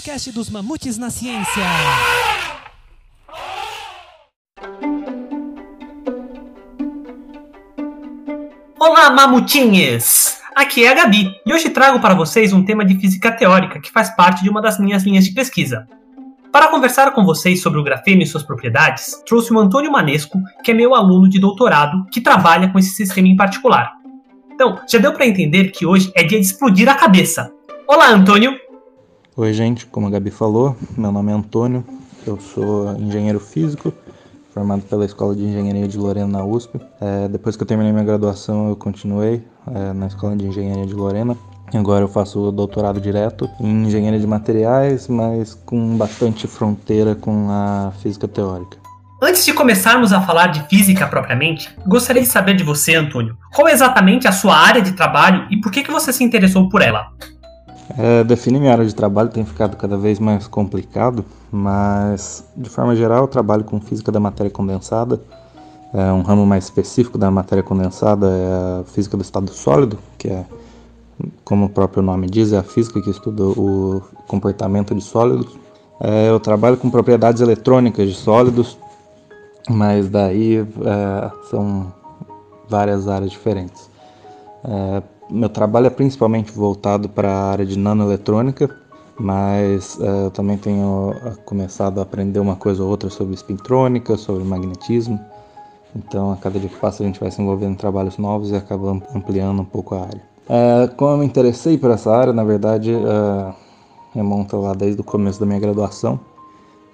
podcast dos Mamutes na Ciência. Olá, mamutinhas! Aqui é a Gabi e hoje trago para vocês um tema de física teórica que faz parte de uma das minhas linhas de pesquisa. Para conversar com vocês sobre o grafeno e suas propriedades, trouxe o Antônio Manesco, que é meu aluno de doutorado que trabalha com esse sistema em particular. Então, já deu para entender que hoje é dia de explodir a cabeça. Olá, Antônio! Oi, gente, como a Gabi falou, meu nome é Antônio, eu sou engenheiro físico, formado pela Escola de Engenharia de Lorena na USP. É, depois que eu terminei minha graduação, eu continuei é, na Escola de Engenharia de Lorena. Agora eu faço doutorado direto em engenharia de materiais, mas com bastante fronteira com a física teórica. Antes de começarmos a falar de física propriamente, gostaria de saber de você, Antônio, qual é exatamente a sua área de trabalho e por que, que você se interessou por ela? É, definir minha área de trabalho tem ficado cada vez mais complicado, mas de forma geral eu trabalho com física da matéria condensada. É, um ramo mais específico da matéria condensada é a física do estado sólido, que é, como o próprio nome diz, é a física que estuda o comportamento de sólidos. É, eu trabalho com propriedades eletrônicas de sólidos, mas daí é, são várias áreas diferentes. É, meu trabalho é principalmente voltado para a área de nanoeletrônica, mas uh, eu também tenho eh, começado a aprender uma coisa ou outra sobre espintrônica, sobre magnetismo. Então, a cada dia que passa, a gente vai se envolvendo em trabalhos novos e acaba ampliando um pouco a área. Uh, como eu me interessei por essa área, na verdade, uh, remonta lá desde o começo da minha graduação.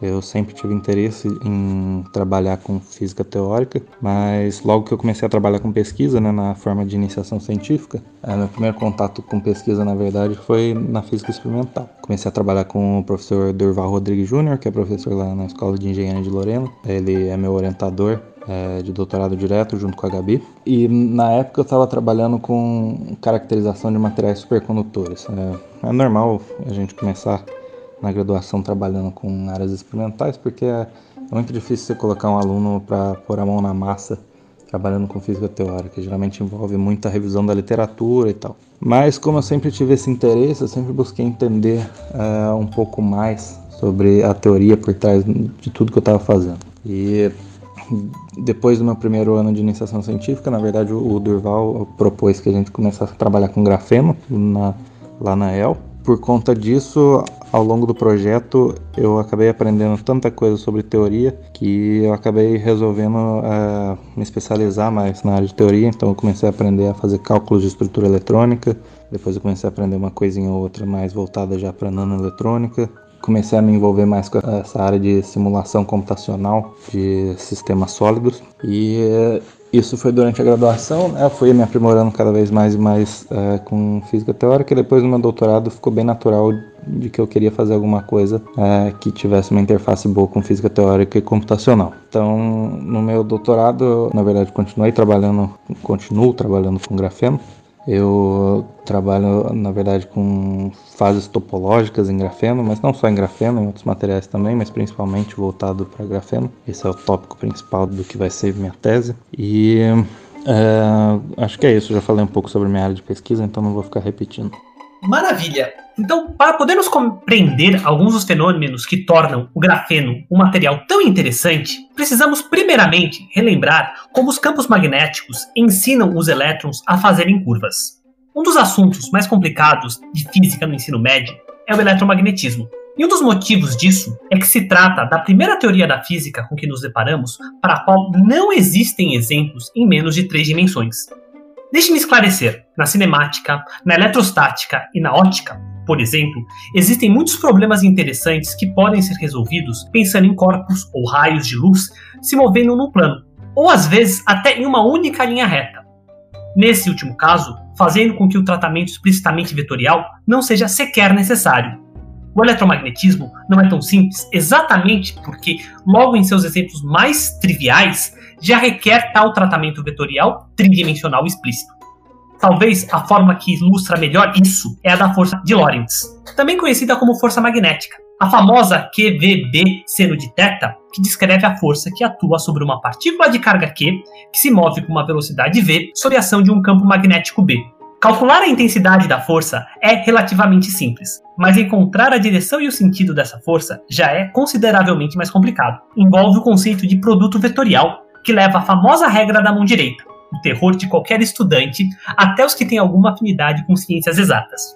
Eu sempre tive interesse em trabalhar com física teórica, mas logo que eu comecei a trabalhar com pesquisa, né, na forma de iniciação científica, é, meu primeiro contato com pesquisa, na verdade, foi na física experimental. Comecei a trabalhar com o professor Durval Rodrigues Júnior, que é professor lá na Escola de Engenharia de Lorena. Ele é meu orientador é, de doutorado direto junto com a Gabi. E na época eu estava trabalhando com caracterização de materiais supercondutores. É, é normal a gente começar na graduação trabalhando com áreas experimentais, porque é muito difícil você colocar um aluno para pôr a mão na massa trabalhando com física teórica. Geralmente envolve muita revisão da literatura e tal. Mas como eu sempre tive esse interesse, eu sempre busquei entender uh, um pouco mais sobre a teoria por trás de tudo que eu estava fazendo. E depois do meu primeiro ano de iniciação científica, na verdade o Durval propôs que a gente começasse a trabalhar com grafeno na, lá na EL. Por conta disso, ao longo do projeto eu acabei aprendendo tanta coisa sobre teoria que eu acabei resolvendo uh, me especializar mais na área de teoria. Então eu comecei a aprender a fazer cálculos de estrutura eletrônica. Depois eu comecei a aprender uma coisinha ou outra mais voltada já para nanoeletrônica. Comecei a me envolver mais com essa área de simulação computacional de sistemas sólidos e isso foi durante a graduação, né? eu fui me aprimorando cada vez mais e mais é, com física teórica e depois no meu doutorado ficou bem natural de que eu queria fazer alguma coisa é, que tivesse uma interface boa com física teórica e computacional. Então, no meu doutorado, eu, na verdade, continuei trabalhando, continuo trabalhando com grafeno eu trabalho, na verdade, com fases topológicas em grafeno, mas não só em grafeno, em outros materiais também, mas principalmente voltado para grafeno. Esse é o tópico principal do que vai ser minha tese. E é, acho que é isso. Já falei um pouco sobre minha área de pesquisa, então não vou ficar repetindo. Maravilha! Então, para podermos compreender alguns dos fenômenos que tornam o grafeno um material tão interessante, precisamos primeiramente relembrar como os campos magnéticos ensinam os elétrons a fazerem curvas. Um dos assuntos mais complicados de física no ensino médio é o eletromagnetismo. E um dos motivos disso é que se trata da primeira teoria da física com que nos deparamos para a qual não existem exemplos em menos de três dimensões. Deixe-me esclarecer: na cinemática, na eletrostática e na ótica, por exemplo, existem muitos problemas interessantes que podem ser resolvidos pensando em corpos ou raios de luz se movendo no plano, ou às vezes até em uma única linha reta. Nesse último caso, fazendo com que o tratamento explicitamente vetorial não seja sequer necessário. O eletromagnetismo não é tão simples exatamente porque, logo em seus exemplos mais triviais, já requer tal tratamento vetorial tridimensional explícito. Talvez a forma que ilustra melhor isso é a da força de Lorentz, também conhecida como força magnética. A famosa QVB seno de θ, que descreve a força que atua sobre uma partícula de carga Q que se move com uma velocidade v sob a ação de um campo magnético B, Calcular a intensidade da força é relativamente simples, mas encontrar a direção e o sentido dessa força já é consideravelmente mais complicado. Envolve o conceito de produto vetorial, que leva à famosa regra da mão direita, o terror de qualquer estudante, até os que têm alguma afinidade com ciências exatas.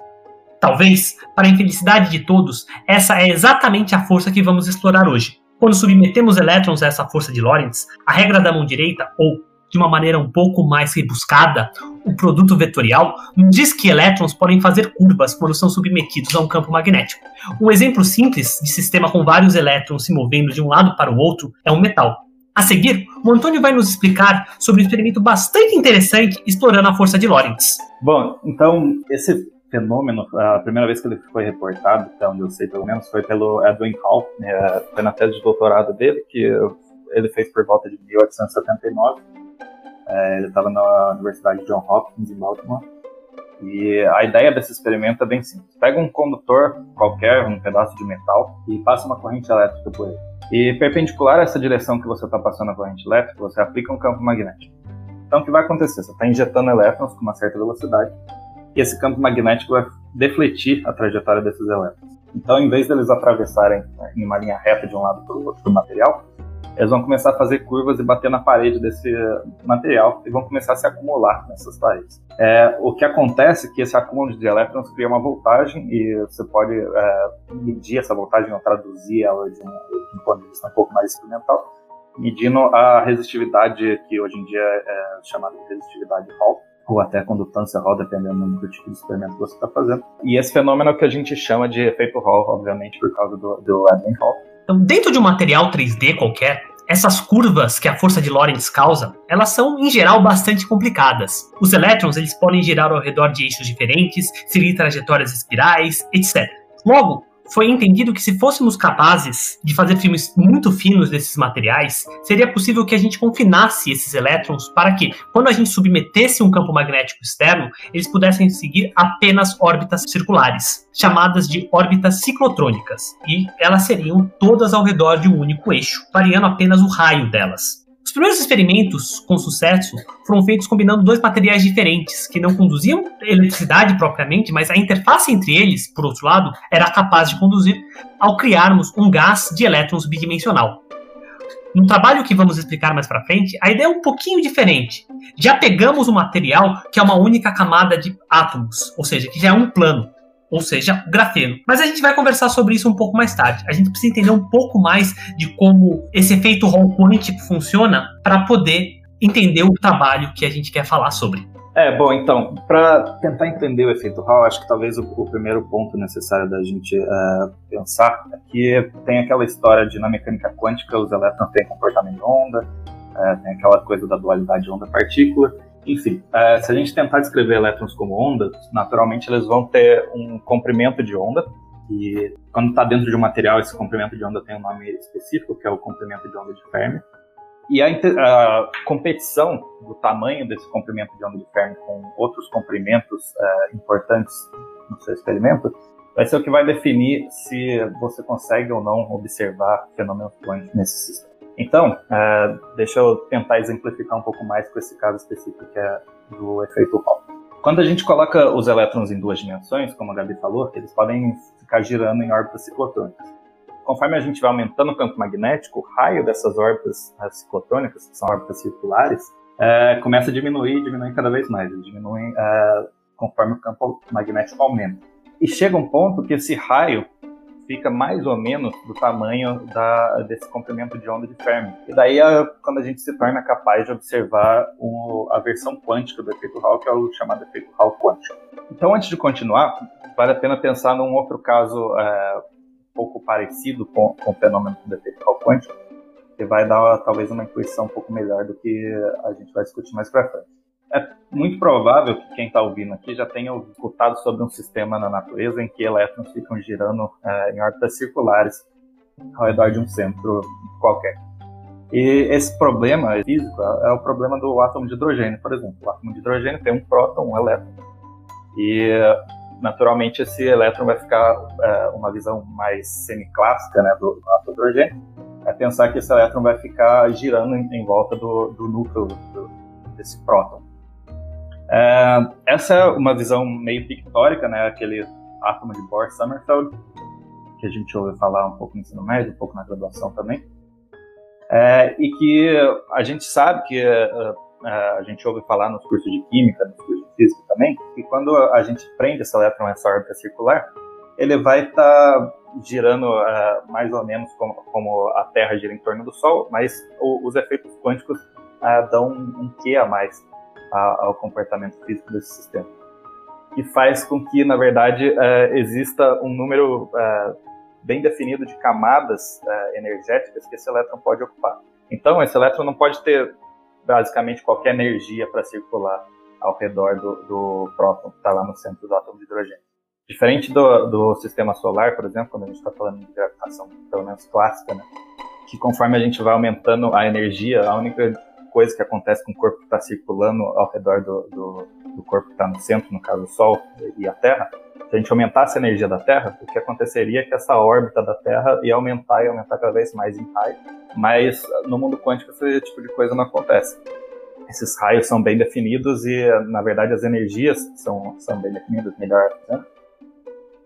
Talvez, para a infelicidade de todos, essa é exatamente a força que vamos explorar hoje. Quando submetemos elétrons a essa força de Lorentz, a regra da mão direita, ou, de uma maneira um pouco mais rebuscada, o produto vetorial, diz que elétrons podem fazer curvas quando são submetidos a um campo magnético. Um exemplo simples de sistema com vários elétrons se movendo de um lado para o outro é um metal. A seguir, o Antônio vai nos explicar sobre um experimento bastante interessante explorando a força de Lorentz. Bom, então, esse fenômeno, a primeira vez que ele foi reportado, até onde eu sei pelo menos, foi pelo Edwin Hall, né, foi na tese de doutorado dele, que ele fez por volta de 1879. É, ele estava na Universidade John Hopkins, em Baltimore. E a ideia desse experimento é bem simples. Pega um condutor qualquer, um pedaço de metal, e passa uma corrente elétrica por ele. E perpendicular a essa direção que você está passando a corrente elétrica, você aplica um campo magnético. Então, o que vai acontecer? Você está injetando elétrons com uma certa velocidade, e esse campo magnético vai defletir a trajetória desses elétrons. Então, em vez deles atravessarem em uma linha reta de um lado para o outro do material, eles vão começar a fazer curvas e bater na parede desse material e vão começar a se acumular nessas paredes. É, o que acontece é que esse acúmulo de elétrons cria uma voltagem e você pode é, medir essa voltagem ou traduzir ela de um, de um ponto de vista um pouco mais experimental, medindo a resistividade que hoje em dia é chamada de resistividade Hall ou até condutância Hall, dependendo do tipo de experimento que você está fazendo. E esse fenômeno é o que a gente chama de efeito Hall, obviamente, por causa do, do Edwin Hall. Então, dentro de um material 3D qualquer, essas curvas que a força de Lorentz causa, elas são em geral bastante complicadas. Os elétrons eles podem girar ao redor de eixos diferentes, seguir trajetórias espirais, etc. Logo, foi entendido que se fôssemos capazes de fazer filmes muito finos desses materiais, seria possível que a gente confinasse esses elétrons para que, quando a gente submetesse um campo magnético externo, eles pudessem seguir apenas órbitas circulares, chamadas de órbitas ciclotrônicas, e elas seriam todas ao redor de um único eixo, variando apenas o raio delas. Os primeiros experimentos com sucesso foram feitos combinando dois materiais diferentes, que não conduziam eletricidade propriamente, mas a interface entre eles, por outro lado, era capaz de conduzir ao criarmos um gás de elétrons bidimensional. No trabalho que vamos explicar mais para frente, a ideia é um pouquinho diferente. Já pegamos um material que é uma única camada de átomos, ou seja, que já é um plano ou seja, grafeno. Mas a gente vai conversar sobre isso um pouco mais tarde. A gente precisa entender um pouco mais de como esse efeito Hall quântico funciona para poder entender o trabalho que a gente quer falar sobre. É, bom, então, para tentar entender o efeito Hall, acho que talvez o, o primeiro ponto necessário da gente uh, pensar é que tem aquela história de na mecânica quântica os elétrons têm comportamento de onda, uh, tem aquela coisa da dualidade onda-partícula, enfim, é, se a gente tentar descrever elétrons como ondas, naturalmente eles vão ter um comprimento de onda, e quando está dentro de um material, esse comprimento de onda tem um nome específico, que é o comprimento de onda de Fermi. E a, a competição do tamanho desse comprimento de onda de Fermi com outros comprimentos é, importantes no seu experimento vai ser o que vai definir se você consegue ou não observar fenômenos quânticos nesse sistema. Então, é, deixa eu tentar exemplificar um pouco mais com esse caso específico que é do efeito Hall. Quando a gente coloca os elétrons em duas dimensões, como a Gabi falou, eles podem ficar girando em órbitas ciclotrônicas. Conforme a gente vai aumentando o campo magnético, o raio dessas órbitas ciclotrônicas, que são órbitas circulares, é, começa a diminuir diminuir cada vez mais. Eles diminuem é, conforme o campo magnético aumenta. E chega um ponto que esse raio fica mais ou menos do tamanho da, desse comprimento de onda de Fermi. E daí é quando a gente se torna capaz de observar o, a versão quântica do efeito Hall, que é o chamado efeito Hall quântico. Então, antes de continuar, vale a pena pensar num outro caso é, um pouco parecido com, com o fenômeno do efeito Hall quântico, que vai dar talvez uma intuição um pouco melhor do que a gente vai discutir mais para frente é muito provável que quem está ouvindo aqui já tenha escutado sobre um sistema na natureza em que elétrons ficam girando é, em órbitas circulares ao redor de um centro qualquer. E esse problema físico é o problema do átomo de hidrogênio, por exemplo. O átomo de hidrogênio tem um próton, um elétron. E, naturalmente, esse elétron vai ficar é, uma visão mais semiclássica né, do, do átomo de hidrogênio. É pensar que esse elétron vai ficar girando em, em volta do, do núcleo do, desse próton. É, essa é uma visão meio pictórica, né? Aquele átomo de Bohr-Sommerfeld, que a gente ouve falar um pouco no ensino médio, um pouco na graduação também. É, e que a gente sabe que uh, uh, a gente ouve falar nos cursos de química, nos cursos de física também, que quando a gente prende esse elétron nessa órbita circular, ele vai estar tá girando uh, mais ou menos como, como, a Terra gira em torno do Sol, mas o, os efeitos quânticos dão um, um quê a mais ao comportamento físico desse sistema. Que faz com que, na verdade, exista um número bem definido de camadas uh, energéticas que esse elétron pode ocupar. Então, esse elétron não pode ter basicamente qualquer energia para circular ao redor do, do próton que está lá no centro do átomo de hidrogênio. Diferente do, do sistema solar, por exemplo, quando a gente está falando de gravitação, pelo menos clássica, né? que conforme a gente vai aumentando a energia, a única coisa que acontece com o corpo que está circulando ao redor do, do, do corpo que está no centro, no caso o Sol e a Terra, se a gente aumentasse a energia da Terra, o que aconteceria é que essa órbita da Terra ia aumentar e aumentar cada vez mais em raio. Mas no mundo quântico esse tipo de coisa não acontece. Esses raios são bem definidos e, na verdade, as energias são, são bem definidas, melhor dizendo.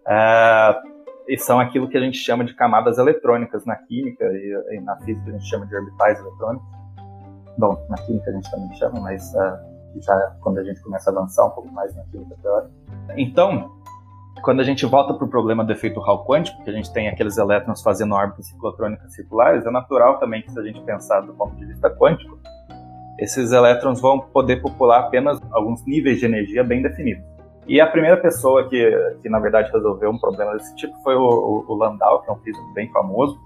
É, e são aquilo que a gente chama de camadas eletrônicas na química e, e, na física a gente chama de orbitais eletrônicos. Bom, na química a gente também chama, mas uh, já quando a gente começa a avançar um pouco mais na química teórica. Então, quando a gente volta para o problema do efeito Hall quântico, que a gente tem aqueles elétrons fazendo órbitas ciclotrônicas circulares, é natural também que se a gente pensar do ponto de vista quântico, esses elétrons vão poder popular apenas alguns níveis de energia bem definidos. E a primeira pessoa que, que na verdade, resolveu um problema desse tipo foi o, o, Landau, que é um físico bem famoso.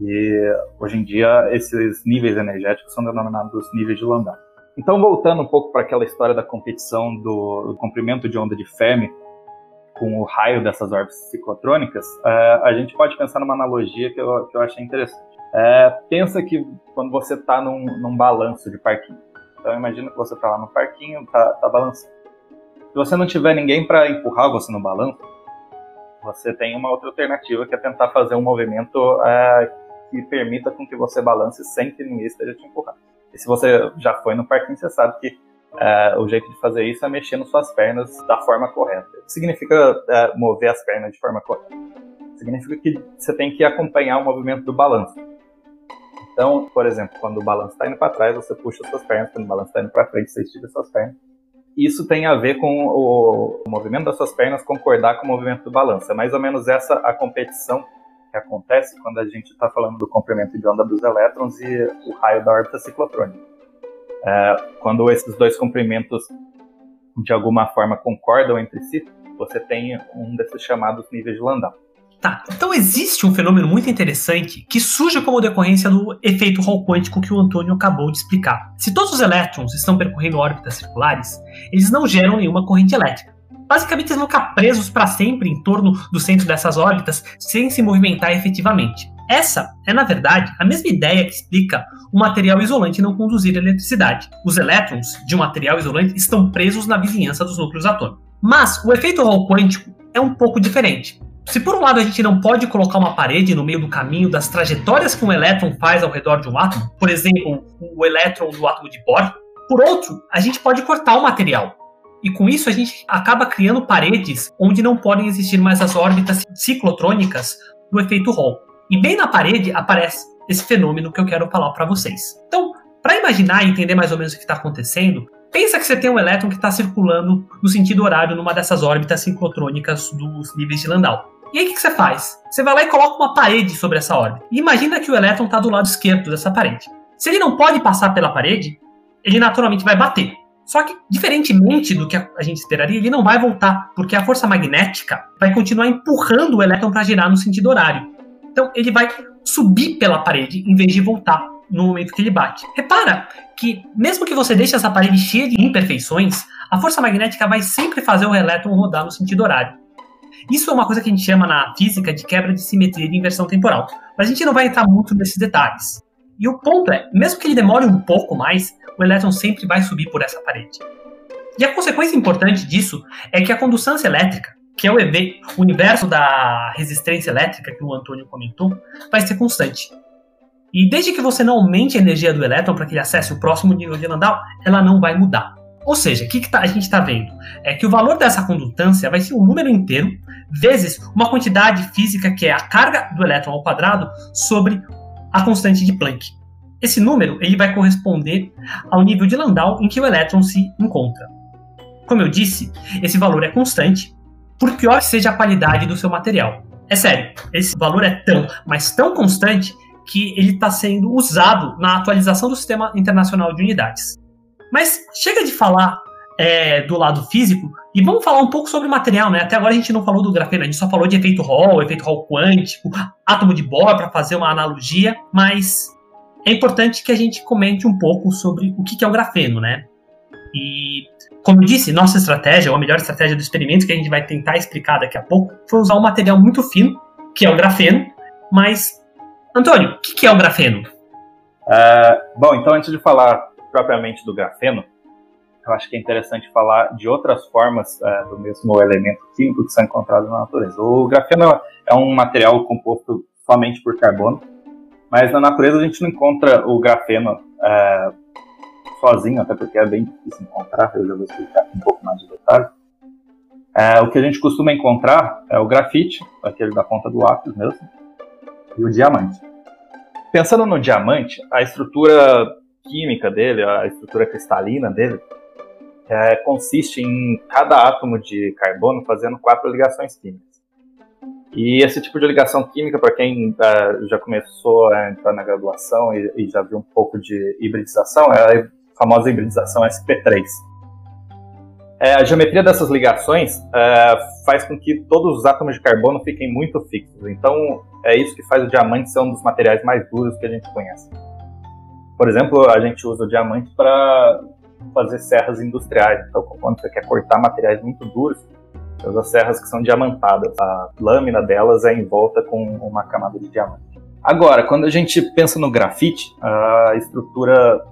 E hoje em dia, esses níveis energéticos são denominados níveis de Landau. Então, voltando um pouco para aquela história da competição do, do comprimento de onda de Fermi com o raio dessas órbitas ciclotrônicas, é, a gente pode pensar numa analogia que eu, que eu achei interessante. É, pensa que quando você está num, num balanço de parquinho. Então imagina que você está lá no parquinho, está tá balançando. Se você não tiver ninguém para empurrar você no balanço, você tem uma outra alternativa que é tentar fazer um movimento é, que permita com que você balance sem que ninguém esteja te empurrando. E se você já foi no parquinho, você sabe que é, o jeito de fazer isso é mexendo suas pernas da forma correta. Significa é, mover as pernas de forma correta? Significa que você tem que acompanhar o movimento do balanço. Então, por exemplo, quando o balanço está indo para trás, você puxa suas pernas, quando o balanço está indo para frente, você estica suas pernas. Isso tem a ver com o movimento das suas pernas concordar com o movimento do balanço. É mais ou menos essa a competição que acontece quando a gente está falando do comprimento de onda dos elétrons e o raio da órbita ciclotrônica. É, quando esses dois comprimentos de alguma forma concordam entre si, você tem um desses chamados níveis de Landau. Tá, então existe um fenômeno muito interessante que surge como decorrência do efeito Hall quântico que o Antônio acabou de explicar. Se todos os elétrons estão percorrendo órbitas circulares, eles não geram nenhuma corrente elétrica. Basicamente, eles vão ficar presos para sempre em torno do centro dessas órbitas sem se movimentar efetivamente. Essa é, na verdade, a mesma ideia que explica o material isolante não conduzir eletricidade. Os elétrons de um material isolante estão presos na vizinhança dos núcleos atômicos. Mas o efeito Hall quântico é um pouco diferente. Se por um lado a gente não pode colocar uma parede no meio do caminho das trajetórias que um elétron faz ao redor de um átomo, por exemplo, o elétron do átomo de Bohr, por outro, a gente pode cortar o material. E com isso a gente acaba criando paredes onde não podem existir mais as órbitas ciclotrônicas do efeito Hall. E bem na parede aparece esse fenômeno que eu quero falar para vocês. Então, para imaginar e entender mais ou menos o que está acontecendo, pensa que você tem um elétron que está circulando no sentido horário numa dessas órbitas sincrotrônicas dos níveis de Landau. E aí o que, que você faz? Você vai lá e coloca uma parede sobre essa órbita. E imagina que o elétron está do lado esquerdo dessa parede. Se ele não pode passar pela parede, ele naturalmente vai bater. Só que, diferentemente do que a gente esperaria, ele não vai voltar, porque a força magnética vai continuar empurrando o elétron para girar no sentido horário. Então ele vai subir pela parede em vez de voltar no momento que ele bate. Repara que, mesmo que você deixe essa parede cheia de imperfeições, a força magnética vai sempre fazer o elétron rodar no sentido horário. Isso é uma coisa que a gente chama na física de quebra de simetria de inversão temporal. Mas a gente não vai entrar muito nesses detalhes. E o ponto é, mesmo que ele demore um pouco mais, o elétron sempre vai subir por essa parede. E a consequência importante disso é que a condução elétrica que é o, EV, o universo da resistência elétrica que o Antônio comentou, vai ser constante. E desde que você não aumente a energia do elétron para que ele acesse o próximo nível de Landau, ela não vai mudar. Ou seja, o que, que tá, a gente está vendo? É que o valor dessa condutância vai ser um número inteiro vezes uma quantidade física que é a carga do elétron ao quadrado sobre a constante de Planck. Esse número ele vai corresponder ao nível de Landau em que o elétron se encontra. Como eu disse, esse valor é constante, por pior que seja a qualidade do seu material. É sério, esse valor é tão, mas tão constante que ele está sendo usado na atualização do Sistema Internacional de Unidades. Mas chega de falar é, do lado físico e vamos falar um pouco sobre o material, né? Até agora a gente não falou do grafeno, a gente só falou de efeito Hall, efeito Hall quântico, átomo de Bohr para fazer uma analogia, mas é importante que a gente comente um pouco sobre o que é o grafeno, né? E como eu disse, nossa estratégia, ou a melhor estratégia do experimento que a gente vai tentar explicar daqui a pouco, foi usar um material muito fino, que é o grafeno. Mas, Antônio, o que é o grafeno? Uh, bom, então antes de falar propriamente do grafeno, eu acho que é interessante falar de outras formas uh, do mesmo elemento químico que são encontrados na natureza. O grafeno é um material composto somente por carbono, mas na natureza a gente não encontra o grafeno uh, sozinho, até porque é bem difícil encontrar, eu já vou explicar um pouco mais de detalhe. É, o que a gente costuma encontrar é o grafite, aquele da ponta do lápis mesmo, e o diamante. Pensando no diamante, a estrutura química dele, a estrutura cristalina dele, é, consiste em cada átomo de carbono fazendo quatro ligações químicas. E esse tipo de ligação química, para quem uh, já começou a entrar na graduação e, e, já viu um pouco de hibridização, é a famosa hibridização SP3. É, a geometria dessas ligações é, faz com que todos os átomos de carbono fiquem muito fixos. Então, é isso que faz o diamante ser um dos materiais mais duros que a gente conhece. Por exemplo, a gente usa o diamante para fazer serras industriais. Então, quando você quer cortar materiais muito duros, usa serras que são diamantadas. A lâmina delas é envolta com uma camada de diamante. Agora, quando a gente pensa no grafite, a estrutura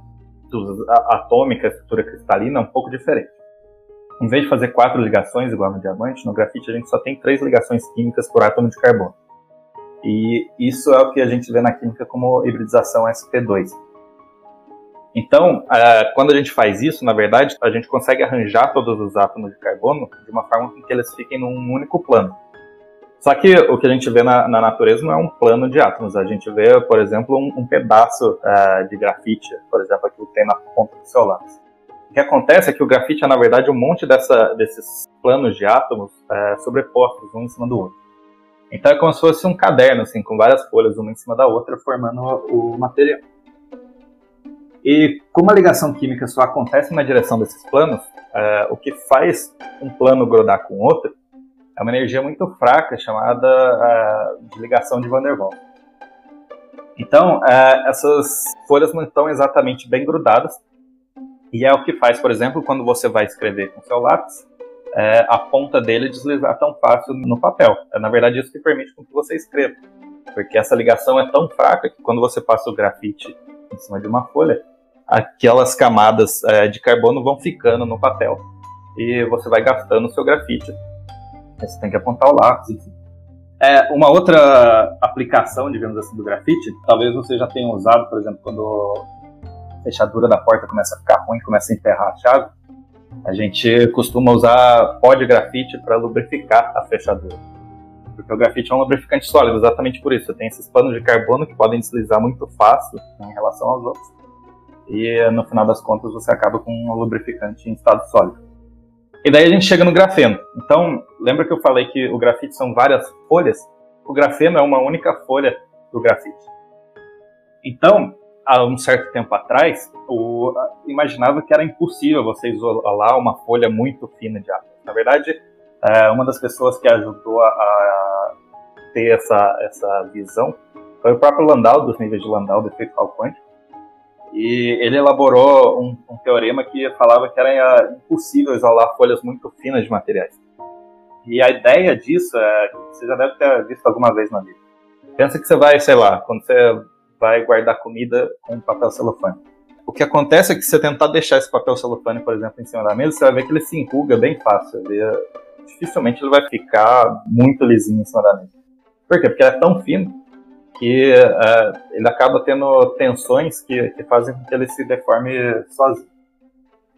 atômica, a estrutura cristalina é um pouco diferente. Em vez de fazer quatro ligações igual no diamante, no grafite a gente só tem três ligações químicas por átomo de carbono. E isso é o que a gente vê na química como hibridização sp2. Então, quando a gente faz isso, na verdade, a gente consegue arranjar todos os átomos de carbono de uma forma que eles fiquem num único plano. Só que o que a gente vê na, na, natureza não é um plano de átomos. A gente vê, por exemplo, um, um pedaço uh, de grafite, por exemplo, que tem na ponta do seu lápis. O que acontece é que o grafite é, na verdade, um monte dessa, desses planos de átomos uh, sobrepostos, um em cima do outro. Então é como se fosse um caderno, assim, com várias folhas, uma em cima da outra, formando o material. E como a ligação química só acontece na direção desses planos, uh, o que faz um plano grudar com outro é uma energia muito fraca chamada uh, de ligação de Van der Waals. Então, uh, essas folhas não estão exatamente bem grudadas, e é o que faz, por exemplo, quando você vai escrever com seu lápis, uh, a ponta dele deslizar tão fácil no papel. É, na verdade, isso que permite que você escreva, porque essa ligação é tão fraca que quando você passa o grafite em cima de uma folha, aquelas camadas de carbono vão ficando no papel e você vai gastando o seu grafite você tem que apontar o lápis, enfim. É, uma outra aplicação, digamos assim, do grafite, talvez você já tenha usado, por exemplo, quando a fechadura da porta começa a ficar ruim, começa a enterrar a chave, a gente costuma usar pó de grafite para lubrificar a fechadura. Porque o grafite é um lubrificante sólido, exatamente por isso. Você tem esses panos de carbono que podem deslizar muito fácil em relação aos outros. E no final das contas você acaba com um lubrificante em estado sólido. E daí a gente chega no grafeno. Então, lembra que eu falei que o grafite são várias folhas? O grafeno é uma única folha do grafite. Então, há um certo tempo atrás, eu imaginava que era impossível você isolar uma folha muito fina de átomo. Na verdade, é, uma das pessoas que ajudou a ter essa, essa visão foi o próprio Landau, dos níveis de Landau, do efeito quântico, e ele elaborou um, um, teorema que falava que era impossível isolar folhas muito finas de materiais. E a ideia disso é, você já deve ter visto alguma vez na vida. Pensa que você vai, sei lá, quando você vai guardar comida com papel celofane. O que acontece é que se você tentar deixar esse papel celofane, por exemplo, em cima da mesa, você vai ver que ele se enruga bem fácil. Ele, dificilmente ele vai ficar muito lisinho em cima da mesa. Por quê? Porque ele é tão fino que uh, ele acaba tendo tensões que, que, fazem com que ele se deforme sozinho.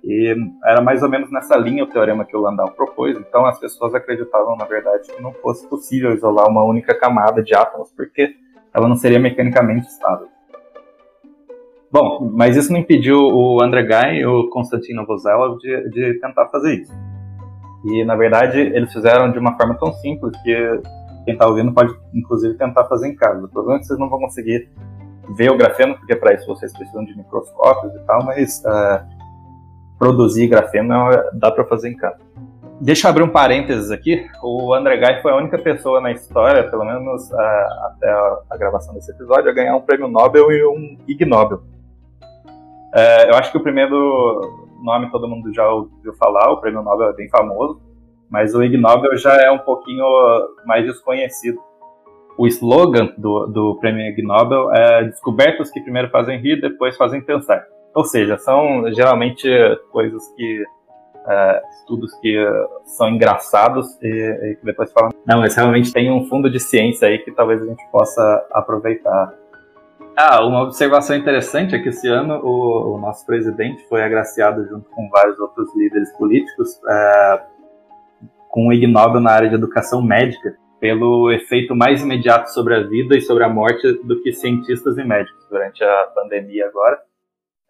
E era mais ou menos nessa linha o teorema que o Landau propôs, então as pessoas acreditavam, na verdade, que não fosse possível isolar uma única camada de átomos, porque ela não seria mecanicamente estável. Bom, mas isso não impediu o André Guy e o Konstantin Novoselov de, de tentar fazer isso. E, na verdade, eles fizeram de uma forma tão simples que quem está ouvindo pode, inclusive, tentar fazer em casa. O problema é que vocês não vão conseguir ver o grafeno, porque para isso vocês precisam de microscópios e tal, mas uh, produzir grafeno dá para fazer em casa. Deixa eu abrir um parênteses aqui. O André Guy foi a única pessoa na história, pelo menos uh, até a, a, gravação desse episódio, a ganhar um prêmio Nobel e um Ig Nobel. Uh, eu acho que o primeiro nome todo mundo já ouviu falar, o prêmio Nobel é bem famoso, mas o Ig Nobel já é um pouquinho mais desconhecido. O slogan do, do prêmio Ig Nobel é descobertas que primeiro fazem rir, depois fazem pensar. Ou seja, são geralmente coisas que é, estudos que são engraçados e, e, que depois falam, não, mas realmente tem um fundo de ciência aí que talvez a gente possa aproveitar. Ah, uma observação interessante é que esse ano o, o nosso presidente foi agraciado junto com vários outros líderes políticos é, com o Nobel na área de educação médica pelo efeito mais imediato sobre a vida e sobre a morte do que cientistas e médicos durante a pandemia agora.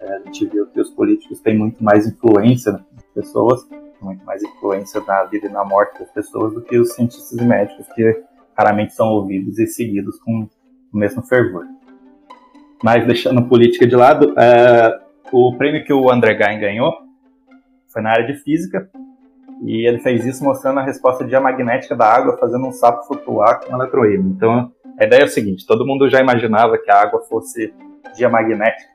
É, a gente viu que os políticos têm muito mais influência nas pessoas, muito mais influência na vida e na morte das pessoas do que os cientistas e médicos, que raramente são ouvidos e seguidos com o mesmo fervor. Mas deixando política de lado, é, o prêmio que o André Gain ganhou foi na área de física, e ele fez isso mostrando a resposta diamagnética da água fazendo um sapo flutuar com um. Então, a ideia é o seguinte, todo mundo já imaginava que a água fosse diamagnética,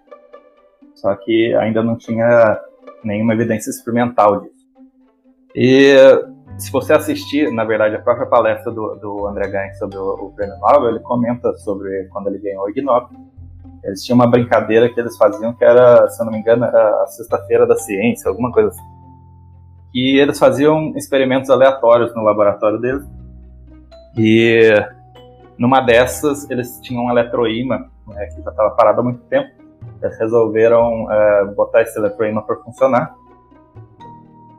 só que ainda não tinha nenhuma evidência experimental disso. E se você assistir, na verdade, a própria palestra do, do André Gain sobre o, o, prêmio Nobel, ele comenta sobre quando ele ganhou o Ig Nobel. Eles tinham uma brincadeira que eles faziam que era, se eu não me engano, era a sexta-feira da ciência, alguma coisa assim. E eles faziam experimentos aleatórios no laboratório deles. E numa dessas, eles tinham um eletroímã, né, que já estava parado há muito tempo, eles resolveram é, botar esse eletroímã para funcionar.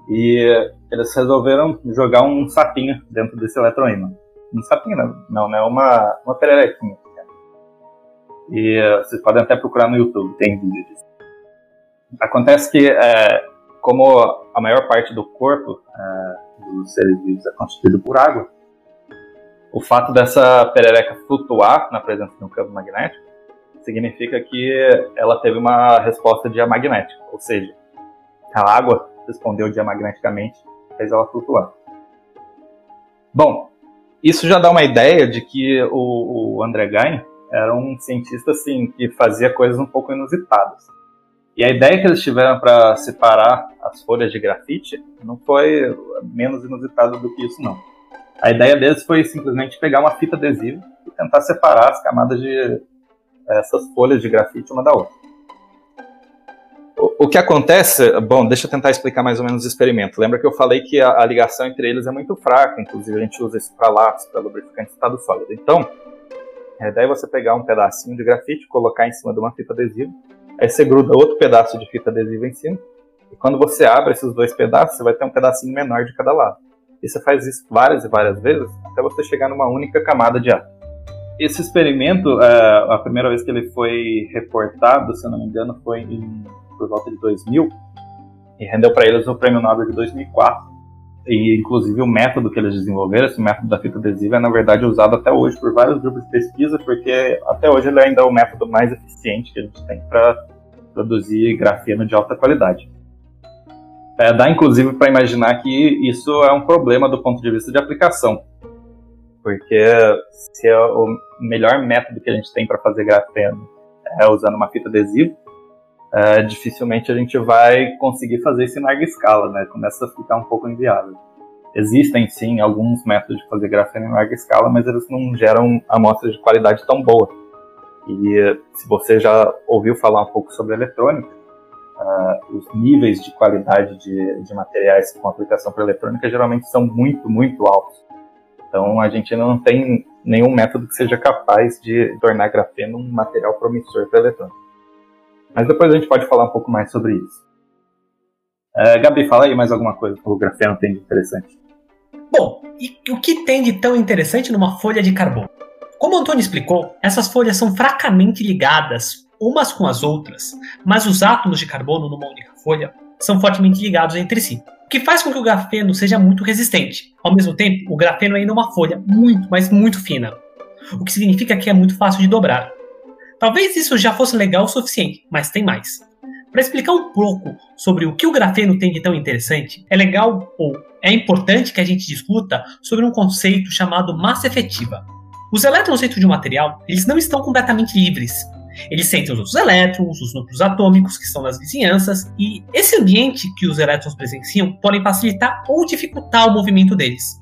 E eles resolveram jogar um sapinho dentro desse eletroímã. Um sapinho, não, né? Uma, uma pererequinha. E vocês podem até procurar no YouTube, tem vídeo disso. Acontece que, é, como a maior parte do corpo é, dos seres vivos é constituído por água, o fato dessa perereca flutuar na presença de um campo magnético significa que ela teve uma resposta diamagnética, ou seja, a água respondeu diamagneticamente, fez ela flutuar. Bom, isso já dá uma ideia de que o, o André Gain era um cientista assim que fazia coisas um pouco inusitadas. E a ideia que eles tiveram para separar as folhas de grafite não foi menos inusitada do que isso não. A ideia deles foi simplesmente pegar uma fita adesiva e tentar separar as camadas de essas folhas de grafite uma da outra. O, o que acontece, bom, deixa eu tentar explicar mais ou menos o experimento. Lembra que eu falei que a, a ligação entre eles é muito fraca, inclusive a gente usa isso para lápis, para lubrificante estado sólido. Então, a ideia é você pegar um pedacinho de grafite, colocar em cima de uma fita adesiva, aí você gruda outro pedaço de fita adesiva em cima, e quando você abre esses dois pedaços, você vai ter um pedacinho menor de cada lado. E você faz isso várias e várias vezes, até você chegar numa única camada de ar. Esse experimento, é, a primeira vez que ele foi reportado, se eu não me engano, foi em, por volta de 2000, e rendeu para eles o Prêmio Nobel de 2004. E, inclusive, o método que eles desenvolveram, esse método da fita adesiva, é, na verdade, usado até hoje por vários grupos de pesquisa, porque até hoje ele ainda é o método mais eficiente que a gente tem para produzir grafeno de alta qualidade. É, dá, inclusive, para imaginar que isso é um problema do ponto de vista de aplicação porque se é o melhor método que a gente tem para fazer grafeno é usando uma fita adesiva, é, dificilmente a gente vai conseguir fazer isso em larga escala, né? Começa a ficar um pouco inviável. Existem sim alguns métodos de fazer grafeno em larga escala, mas eles não geram amostras de qualidade tão boa. E se você já ouviu falar um pouco sobre eletrônica, uh, os níveis de qualidade de, de materiais com aplicação para eletrônica geralmente são muito, muito altos. Então a gente não tem nenhum método que seja capaz de tornar grafeno um material promissor para eletrônica. Mas depois a gente pode falar um pouco mais sobre isso. É, Gabi, fala aí mais alguma coisa que o grafeno tem de interessante. Bom, e o que tem de tão interessante numa folha de carbono? Como Antônio explicou, essas folhas são fracamente ligadas umas com as outras, mas os átomos de carbono numa única folha são fortemente ligados entre si, o que faz com que o grafeno seja muito resistente. Ao mesmo tempo, o grafeno é ainda uma folha muito, mas muito fina, o que significa que é muito fácil de dobrar. Talvez isso já fosse legal o suficiente, mas tem mais. Para explicar um pouco sobre o que o grafeno tem de tão interessante, é legal ou é importante que a gente discuta sobre um conceito chamado massa efetiva. Os elétrons dentro de um material, eles não estão completamente livres. Eles sentem os outros elétrons, os núcleos atômicos que estão nas vizinhanças, e esse ambiente que os elétrons presenciam podem facilitar ou dificultar o movimento deles.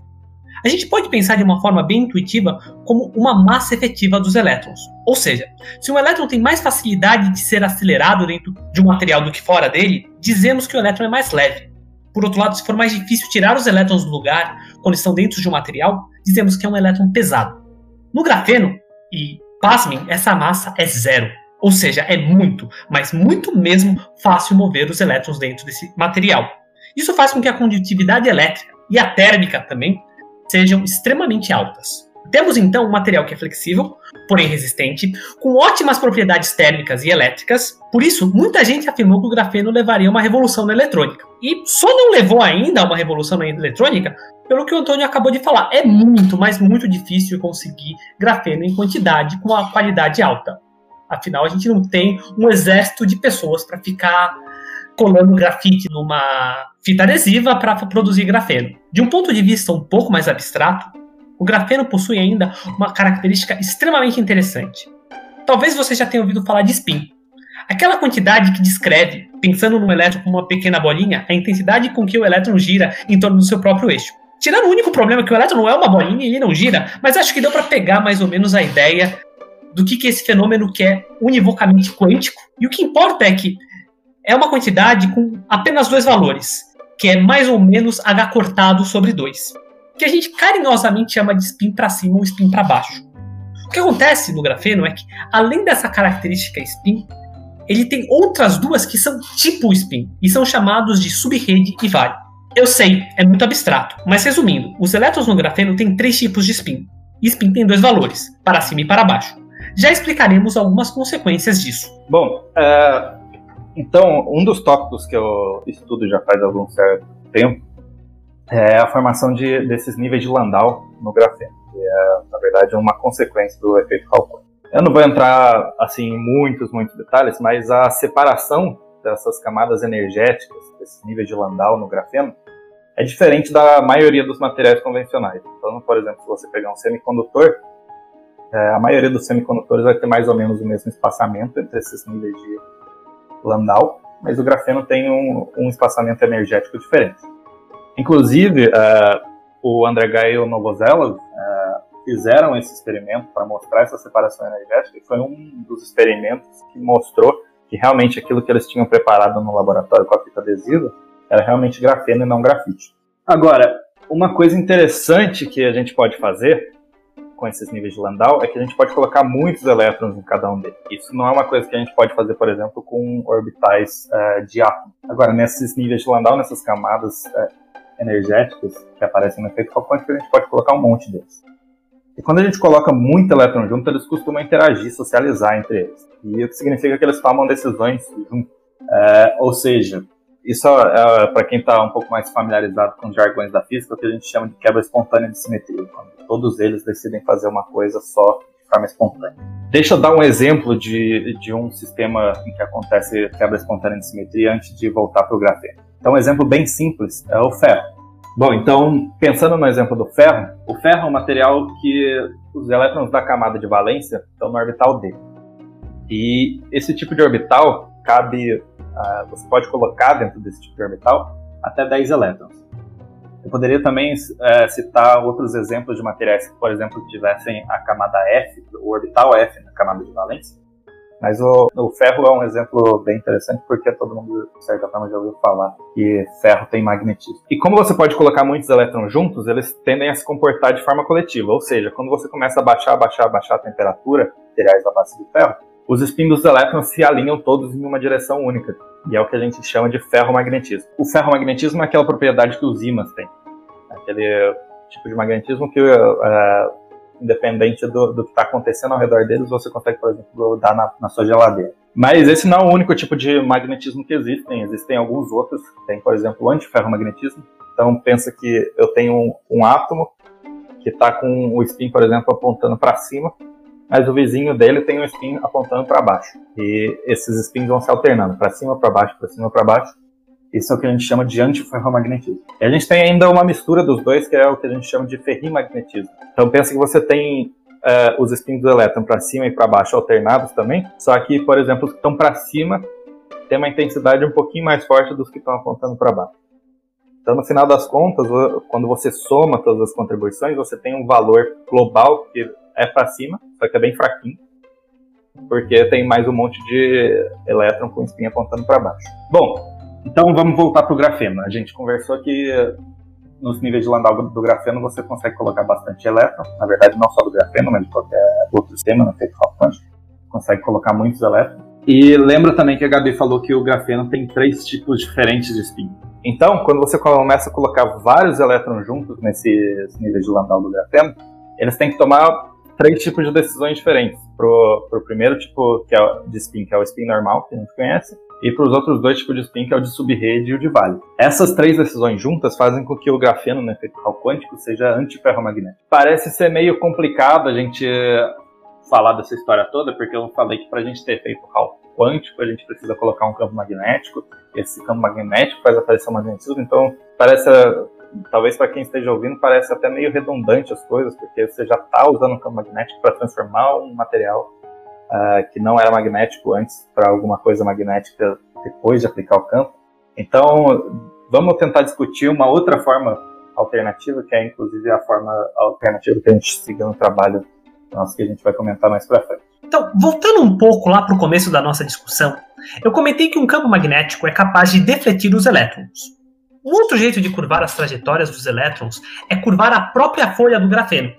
A gente pode pensar de uma forma bem intuitiva como uma massa efetiva dos elétrons. Ou seja, se um elétron tem mais facilidade de ser acelerado dentro de um material do que fora dele, dizemos que o elétron é mais leve. Por outro lado, se for mais difícil tirar os elétrons do lugar quando estão dentro de um material, dizemos que é um elétron pesado. No grafeno, e pasmem, essa massa é zero. Ou seja, é muito, mas muito mesmo fácil mover os elétrons dentro desse material. Isso faz com que a condutividade elétrica e a térmica também sejam extremamente altas. Temos então um material que é flexível, porém resistente, com ótimas propriedades térmicas e elétricas. Por isso, muita gente afirmou que o grafeno levaria uma revolução na eletrônica. E só não levou ainda a uma revolução na eletrônica pelo que o Antônio acabou de falar. É muito, mas muito difícil conseguir grafeno em quantidade com uma qualidade alta. Afinal, a gente não tem um exército de pessoas para ficar colando grafite numa fita adesiva para produzir grafeno. De um ponto de vista um pouco mais abstrato, o grafeno possui ainda uma característica extremamente interessante. Talvez você já tenha ouvido falar de spin. Aquela quantidade que descreve, pensando no elétron como uma pequena bolinha, a intensidade com que o elétron gira em torno do seu próprio eixo. Tirando o único problema que o elétron não é uma bolinha e não gira, mas acho que deu para pegar mais ou menos a ideia do que, que esse fenômeno que é univocamente quântico. E o que importa é que é uma quantidade com apenas dois valores, que é mais ou menos h cortado sobre 2, que a gente carinhosamente chama de spin para cima ou spin para baixo. O que acontece no grafeno é que, além dessa característica spin, ele tem outras duas que são tipo spin e são chamados de subrede e vale. Eu sei, é muito abstrato, mas resumindo, os elétrons no grafeno têm três tipos de spin. E spin tem dois valores, para cima e para baixo. Já explicaremos algumas consequências disso. Bom, uh, então, um dos tópicos que eu estudo já faz algum certo tempo é a formação de, desses níveis de Landau no grafeno, que é, na verdade, uma consequência do efeito Hawking. Eu não vou entrar assim em muitos, muitos detalhes, mas a separação dessas camadas energéticas, desses níveis de Landau no grafeno, é diferente da maioria dos materiais convencionais. Então, por exemplo, se você pegar um semicondutor, é, a maioria dos semicondutores vai ter mais ou menos o mesmo espaçamento entre esses níveis de Landau, mas o grafeno tem um, um espaçamento energético diferente. Inclusive, uh, o André Gay e o Novoselov uh, fizeram esse experimento para mostrar essa separação energética e foi um dos experimentos que mostrou que realmente aquilo que eles tinham preparado no laboratório com a fita adesiva era realmente grafeno e não grafite. Agora, uma coisa interessante que a gente pode fazer com esses níveis de Landau é que a gente pode colocar muitos elétrons em cada um deles. Isso não é uma coisa que a gente pode fazer, por exemplo, com orbitais uh, de átomo. Agora, nesses níveis de Landau, nessas camadas uh, energéticas que aparecem no efeito quântico, a gente pode colocar um monte deles. E quando a gente coloca muito elétron junto, eles costumam interagir, socializar entre eles. E o que significa que eles tomam decisões junto. Uh, ou seja, isso é, para quem está um pouco mais familiarizado com os jargões da física, é o que a gente chama de quebra espontânea de simetria, quando todos eles decidem fazer uma coisa só de forma espontânea. Deixa eu dar um exemplo de, de um sistema em que acontece quebra espontânea de simetria antes de voltar para o grafeno. Então, um exemplo bem simples é o ferro. Bom, então, pensando no exemplo do ferro, o ferro é um material que os elétrons da camada de valência estão no orbital D. E esse tipo de orbital cabe uh, você pode colocar dentro desse tipo de orbital até 10 elétrons. Eu poderia também uh, citar outros exemplos de materiais que, por exemplo, tivessem a camada F, o orbital F na camada de valência. Mas o, o, ferro é um exemplo bem interessante porque todo mundo, de certa forma, já ouviu falar que ferro tem magnetismo. E como você pode colocar muitos elétrons juntos, eles tendem a se comportar de forma coletiva. Ou seja, quando você começa a baixar, baixar, baixar a temperatura materiais da base do ferro, os spins dos elétrons se alinham todos em uma direção única, e é o que a gente chama de ferromagnetismo. O ferromagnetismo é aquela propriedade que os ímãs têm, aquele tipo de magnetismo que, uh, independente do, do que está acontecendo ao redor deles, você consegue, por exemplo, dar na, na sua geladeira. Mas esse não é o único tipo de magnetismo que existem, existem alguns outros. Tem, por exemplo, o antiferromagnetismo. Então, pensa que eu tenho um, um átomo que está com o spin, por exemplo, apontando para cima, mas o vizinho dele tem um spin apontando para baixo. E esses spins vão se alternando, para cima, para baixo, para cima, para baixo. Isso é o que a gente chama de antiferromagnetismo. E a gente tem ainda uma mistura dos dois, que é o que a gente chama de ferrimagnetismo. Então pensa que você tem uh, os spins do elétron para cima e para baixo alternados também, só que, por exemplo, os que estão para cima têm uma intensidade um pouquinho mais forte dos que estão apontando para baixo. Então, no final das contas, quando você soma todas as contribuições, você tem um valor global que é para cima, só que é bem fraquinho, porque tem mais um monte de elétron com spin apontando para baixo. Bom, então vamos voltar para o grafeno. A gente conversou que nos níveis de Landau do grafeno você consegue colocar bastante elétron, na verdade não só do grafeno, mas de qualquer outro sistema, no efeito quântico, consegue colocar muitos elétrons. E lembra também que a Gabi falou que o grafeno tem três tipos diferentes de spin. Então, quando você começa a colocar vários elétrons juntos nesses níveis de Landau do grafeno, eles têm que tomar três tipos de decisões diferentes. Pro, pro primeiro tipo que é de spin, que é o spin normal, que a gente conhece, e para os outros dois tipos de spin, que é o de subrede e o de vale. Essas três decisões juntas fazem com que o grafeno no efeito quântico seja antiferromagnético. Parece ser meio complicado a gente falar dessa história toda, porque eu falei que para a gente ter efeito Hall quântico, a gente precisa colocar um campo magnético, esse campo magnético faz aparecer o magnetismo, então parece, talvez para quem esteja ouvindo, parece até meio redundante as coisas, porque você já está usando um campo magnético para transformar um material uh, que não era magnético antes para alguma coisa magnética depois de aplicar o campo. Então, vamos tentar discutir uma outra forma alternativa, que é inclusive a forma alternativa que a gente siga no trabalho nosso, que a gente vai comentar mais para frente. Então, voltando um pouco lá para o começo da nossa discussão, eu comentei que um campo magnético é capaz de defletir os elétrons. Um outro jeito de curvar as trajetórias dos elétrons é curvar a própria folha do grafeno,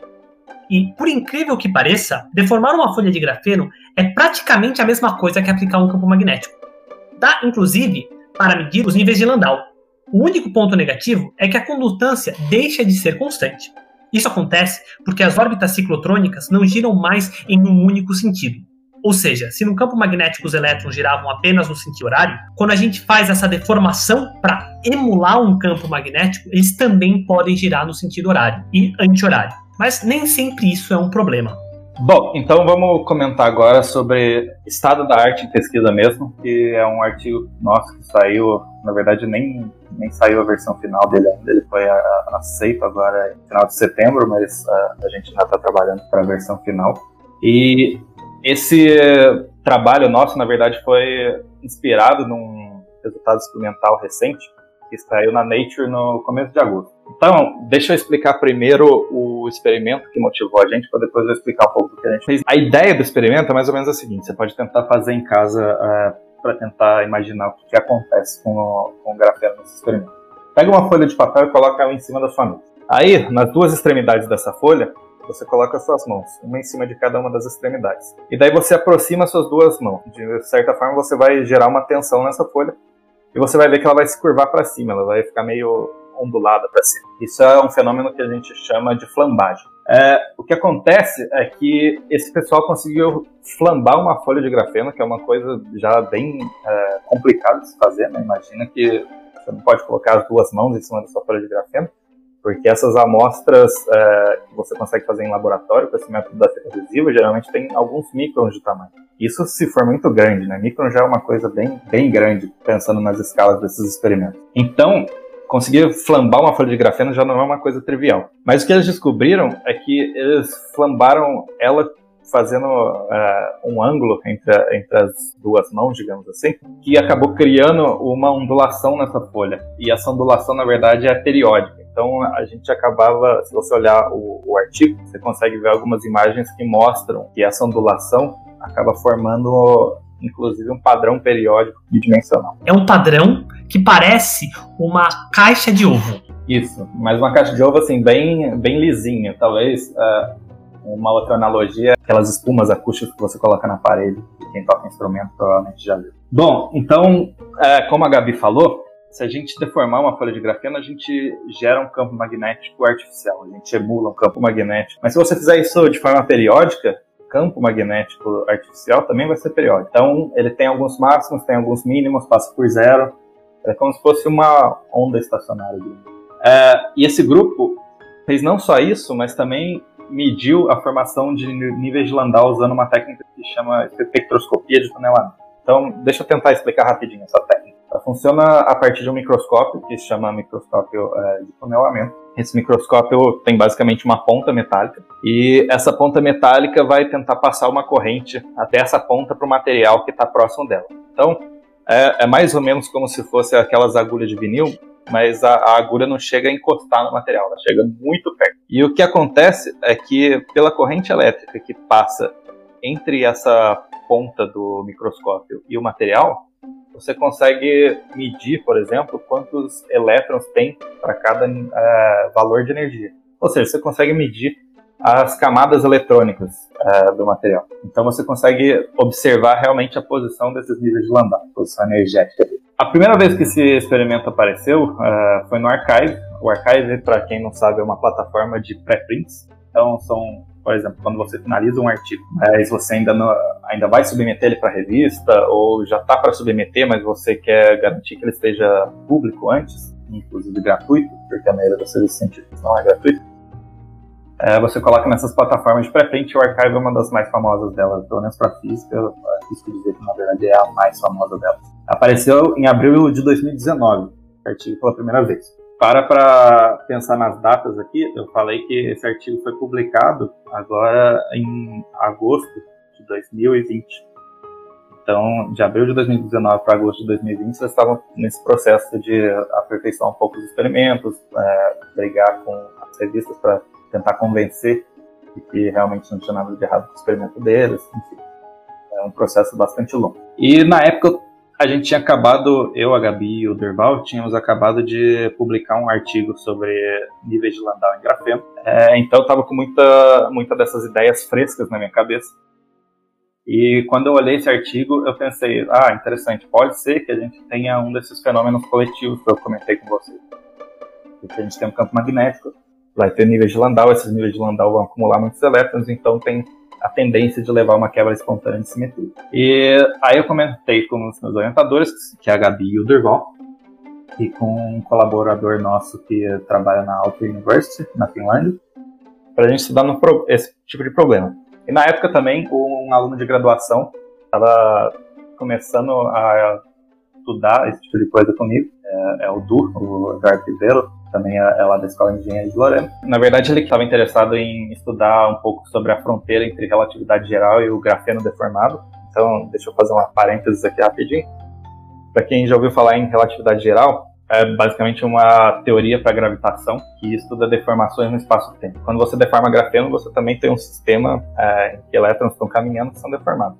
e, por incrível que pareça, deformar uma folha de grafeno é praticamente a mesma coisa que aplicar um campo magnético. Dá, inclusive, para medir os níveis de Landau. O único ponto negativo é que a condutância deixa de ser constante. Isso acontece porque as órbitas ciclotrônicas não giram mais em um único sentido. Ou seja, se no campo magnético os elétrons giravam apenas no sentido horário, quando a gente faz essa deformação para emular um campo magnético, eles também podem girar no sentido horário e anti-horário. Mas nem sempre isso é um problema. Bom, então vamos comentar agora sobre estado da arte em pesquisa mesmo, que é um artigo nosso que saiu, na verdade nem, nem saiu a versão final dele ainda, ele foi aceito agora no final de setembro, mas a, a gente ainda está trabalhando para a versão final. E esse trabalho nosso, na verdade, foi inspirado num resultado experimental recente, que saiu na Nature no começo de agosto. Então, deixa eu explicar primeiro o experimento que motivou a gente, para depois eu explicar um pouco o que a gente fez. A ideia do experimento é mais ou menos a seguinte: você pode tentar fazer em casa uh, é, para tentar imaginar o que, que acontece com o, com o grafeno nesse experimento. Pega uma folha de papel e coloca ela em cima da sua mesa. Aí, nas duas extremidades dessa folha, você coloca as suas mãos, uma em cima de cada uma das extremidades. E daí você aproxima as suas duas mãos. De certa forma, você vai gerar uma tensão nessa folha e você vai ver que ela vai se curvar para cima, ela vai ficar meio ondulada para cima. Isso é um fenômeno que a gente chama de flambagem. É, o que acontece é que esse pessoal conseguiu flambar uma folha de grafeno, que é uma coisa já bem é, complicada de se fazer. Né? Imagina que você não pode colocar as duas mãos em cima da sua folha de grafeno, porque essas amostras é, que você consegue fazer em laboratório com esse método da fita adesiva geralmente tem alguns microns de tamanho. Isso se for muito grande, né? Micron já é uma coisa bem, bem grande, pensando nas escalas desses experimentos. Então, conseguir flambar uma folha de grafeno já não é uma coisa trivial. Mas o que eles descobriram é que eles flambaram ela fazendo uh, um ângulo entre, entre as duas mãos, digamos assim, que acabou criando uma ondulação nessa folha. E essa ondulação, na verdade, é periódica. Então a gente acabava, se você olhar o, o artigo, você consegue ver algumas imagens que mostram que essa ondulação acaba formando inclusive um padrão periódico bidimensional. É um padrão que parece uma caixa de ovo. Isso, mas uma caixa de ovo assim bem bem lisinha, talvez uh, uma outra analogia, aquelas espumas acústicas que você coloca na parede, quem toca instrumento provavelmente já viu. Bom, então, é, como a Gabi falou, se a gente deformar uma folha de grafeno, a gente gera um campo magnético artificial, a gente emula um campo magnético. Mas se você fizer isso de forma periódica, campo magnético artificial também vai ser periódico. Então, ele tem alguns máximos, tem alguns mínimos, passa por zero. É como se fosse uma onda estacionária. É, e esse grupo fez não só isso, mas também mediu a formação de níveis de Landau usando uma técnica que chama espectroscopia de tunelamento. Então, deixa eu tentar explicar rapidinho essa técnica. Funciona a partir de um microscópio que se chama microscópio é, de tunelamento. Esse microscópio tem basicamente uma ponta metálica e essa ponta metálica vai tentar passar uma corrente até essa ponta para o material que está próximo dela. Então, é, é, mais ou menos como se fosse aquelas agulhas de vinil, mas a, a, agulha não chega a encostar no material, ela chega muito perto. E o que acontece é que, pela corrente elétrica que passa entre essa ponta do microscópio e o material, você consegue medir, por exemplo, quantos elétrons tem para cada uh, valor de energia. Ou seja, você consegue medir as camadas eletrônicas uh, do material. Então você consegue observar realmente a posição desses níveis de Landau, posição energética. A primeira vez que esse experimento apareceu uh, foi no Archive. O Archive, para quem não sabe, é uma plataforma de pré-prints. Então são por exemplo, quando você finaliza um artigo, mas você ainda, não, ainda vai submeter ele para revista, ou já está para submeter, mas você quer garantir que ele esteja público antes, inclusive gratuito, porque a maioria dos serviços científicos não é gratuito, é, você coloca nessas plataformas de pré-print, o Archive é uma das mais famosas delas, pelo menos para física, eu risco dizer que na verdade é a mais famosa delas. Apareceu em abril de 2019, artigo pela primeira vez para para pensar nas datas aqui, eu falei que esse artigo foi publicado agora em agosto de 2020. Então, de abril de 2019 para agosto de 2020, eles estavam nesse processo de aperfeiçoar um pouco os experimentos, é, brigar com as revistas para tentar convencer de que realmente não tinha nada de errado com o experimento deles, enfim. É um processo bastante longo. E na época a gente tinha acabado, eu, a Gabi e o Derval, tínhamos acabado de publicar um artigo sobre níveis de Landau em grafeno. É, então eu estava com muita, muita dessas ideias frescas na minha cabeça. E quando eu olhei esse artigo, eu pensei, ah, interessante, pode ser que a gente tenha um desses fenômenos coletivos que eu comentei com vocês. Porque a gente tem um campo magnético, vai ter níveis de Landau, esses níveis de Landau vão acumular muitos elétrons, então tem a tendência de levar uma quebra espontânea de simetria. E aí eu comentei com os meus orientadores, que é a Gabi e o Durval, e com um colaborador nosso que trabalha na Aalto University, na Finlândia, para a gente estudar no, esse tipo de problema. E na época também, um aluno de graduação estava começando a estudar esse tipo de coisa comigo, é, é o Du, o Eduardo Ribeiro, também é, é lá da Escola de Engenharia de Lorena. Na verdade, ele estava interessado em estudar um pouco sobre a fronteira entre relatividade geral e o grafeno deformado. Então, deixa eu fazer uma parênteses aqui rapidinho. Para quem já ouviu falar em relatividade geral, é basicamente uma teoria para gravitação que estuda deformações no espaço-tempo. Quando você deforma grafeno, você também tem um sistema é, em que elétrons estão caminhando e são deformados.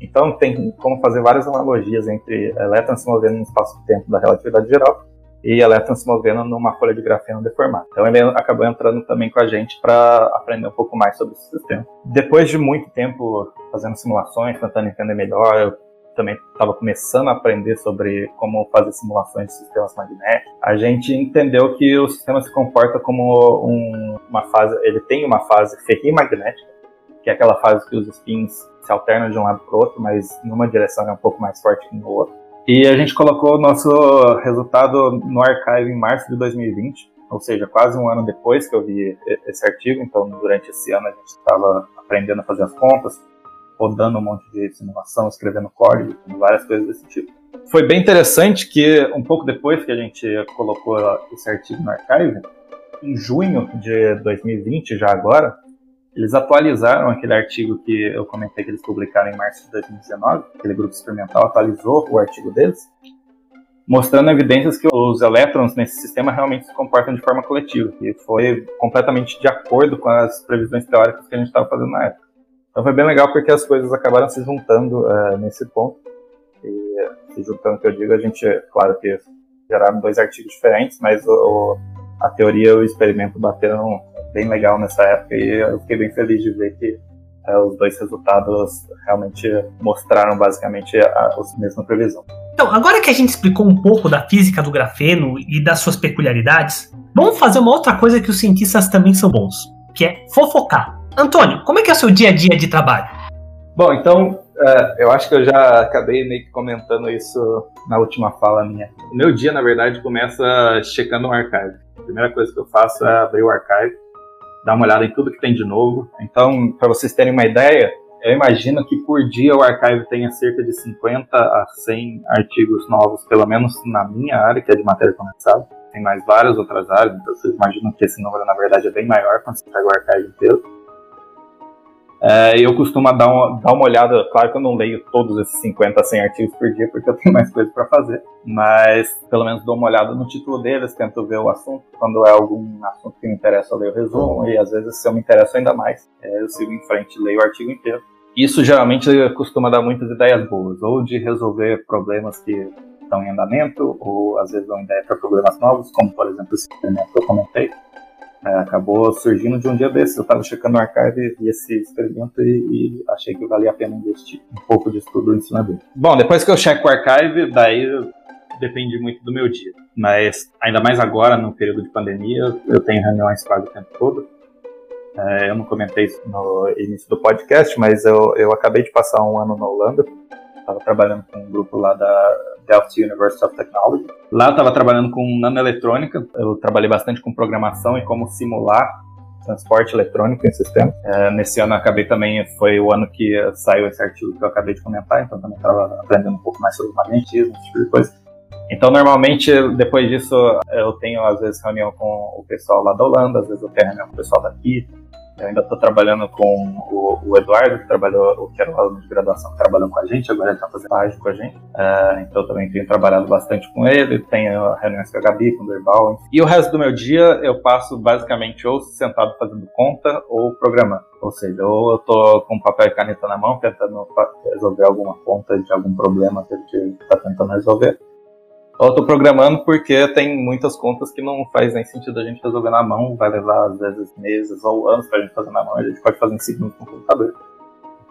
Então, tem como fazer várias analogias entre elétrons se movendo no espaço-tempo da relatividade geral e elétrons se movendo numa folha de grafeno deformada. Então ele acabou entrando também com a gente para aprender um pouco mais sobre esse sistema. Depois de muito tempo fazendo simulações, tentando entender melhor, eu também estava começando a aprender sobre como fazer simulações de sistemas magnéticos. A gente entendeu que o sistema se comporta como um, uma fase, ele tem uma fase ferrimagnética, que é aquela fase que os spins se alternam de um lado para o outro, mas numa direção é um pouco mais forte que no outro. E a gente colocou o nosso resultado no archive em março de 2020, ou seja, quase um ano depois que eu vi esse artigo. Então, durante esse ano, a gente estava aprendendo a fazer as contas, rodando um monte de simulação, escrevendo código, várias coisas desse tipo. Foi bem interessante que, um pouco depois que a gente colocou esse artigo no archive, em junho de 2020, já agora, eles atualizaram aquele artigo que eu comentei que eles publicaram em março de 2019, aquele grupo experimental atualizou o artigo deles, mostrando evidências que os elétrons nesse sistema realmente se comportam de forma coletiva, e foi completamente de acordo com as previsões teóricas que a gente estava fazendo na época. Então foi bem legal porque as coisas acabaram se juntando uh, nesse ponto, e se juntando, que eu digo, a gente, claro que geraram dois artigos diferentes, mas o, a teoria e o experimento bateram bem legal nessa época e eu fiquei bem feliz de ver que é, os dois resultados realmente mostraram basicamente a, a mesma previsão. Então, agora que a gente explicou um pouco da física do grafeno e das suas peculiaridades, vamos fazer uma outra coisa que os cientistas também são bons, que é fofocar. Antônio, como é que é o seu dia a dia de trabalho? Bom, então, é, eu acho que eu já acabei meio que comentando isso na última fala minha. O meu dia, na verdade, começa checando o archive. A primeira coisa que eu faço é abrir o archive, dar uma olhada em tudo que tem de novo. Então, para vocês terem uma ideia, eu imagino que por dia o archive tenha cerca de 50 a 100 artigos novos, pelo menos na minha área, que é de matéria condensada. Tem mais várias outras áreas, então vocês imaginam que esse número, na verdade, é bem maior quando você pega o archive inteiro. É, eu costumo dar uma, dar uma olhada, claro que eu não leio todos esses 50, 100 artigos por dia, porque eu tenho mais coisas para fazer, mas pelo menos dou uma olhada no título deles, tento ver o assunto. Quando é algum assunto que me interessa, eu leio o resumo, e às vezes, se eu me interesso ainda mais, é, eu sigo em frente leio o artigo inteiro. Isso geralmente costuma dar muitas ideias boas, ou de resolver problemas que estão em andamento, ou às vezes dão ideia para problemas novos, como por exemplo esse experimento que eu comentei é, acabou surgindo de um dia desses. Eu estava checando o archive e esse experimento e, e, achei que valia a pena investir um pouco de estudo em cima dele. Bom, depois que eu checo o archive, daí depende muito do meu dia. Mas ainda mais agora, no período de pandemia, eu tenho reuniões quase o tempo todo. É, eu não comentei isso no início do podcast, mas eu, eu acabei de passar um ano na Holanda. Estava trabalhando com um grupo lá da, Delft University of Technology. Lá eu estava trabalhando com nanoeletrônica, eu trabalhei bastante com programação e como simular transporte eletrônico em sistema. É, nesse ano acabei também, foi o ano que saiu esse artigo que eu acabei de comentar, então também estava aprendendo um pouco mais sobre magnetismo, esse tipo de coisa. Então, normalmente, depois disso, eu tenho, às vezes, reunião com o pessoal lá da Holanda, às vezes eu tenho reunião com o pessoal daqui, eu ainda estou trabalhando com o, o, Eduardo, que trabalhou, que era o aluno de graduação que trabalhou com a gente, agora ele está fazendo página com a gente. Uh, então também tenho trabalhado bastante com ele, tenho reuniões com a Gabi, com o Derbal. E o resto do meu dia eu passo basicamente ou sentado fazendo conta ou programando. Ou seja, ou eu estou com papel e caneta na mão tentando resolver alguma conta de algum problema que a gente está tentando resolver eu estou programando porque tem muitas contas que não faz nem sentido a gente resolver na mão, vai levar às vezes meses ou anos para a gente fazer na mão, a gente pode fazer em segundos com o computador.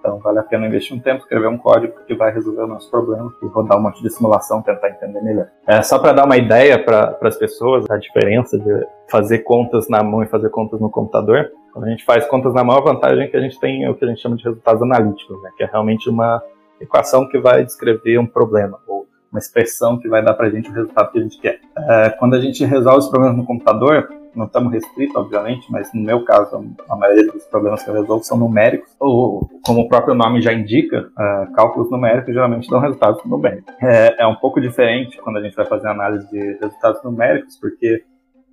Então vale a pena investir um tempo, escrever um código que vai resolver o nosso problema e rodar um monte de simulação, tentar entender melhor. É, só para dar uma ideia para as pessoas, a diferença de fazer contas na mão e fazer contas no computador. Quando a gente faz contas na mão, a vantagem é que a gente tem o que a gente chama de resultados analíticos, né? que é realmente uma equação que vai descrever um problema, ou uma expressão que vai dar para a gente o resultado que a gente quer. É, quando a gente resolve os problemas no computador, não estamos restritos, obviamente, mas no meu caso, a maioria dos problemas que eu resolvo são numéricos, ou, como o próprio nome já indica, é, cálculos numéricos geralmente dão resultados numéricos. É, é um pouco diferente quando a gente vai fazer análise de resultados numéricos, porque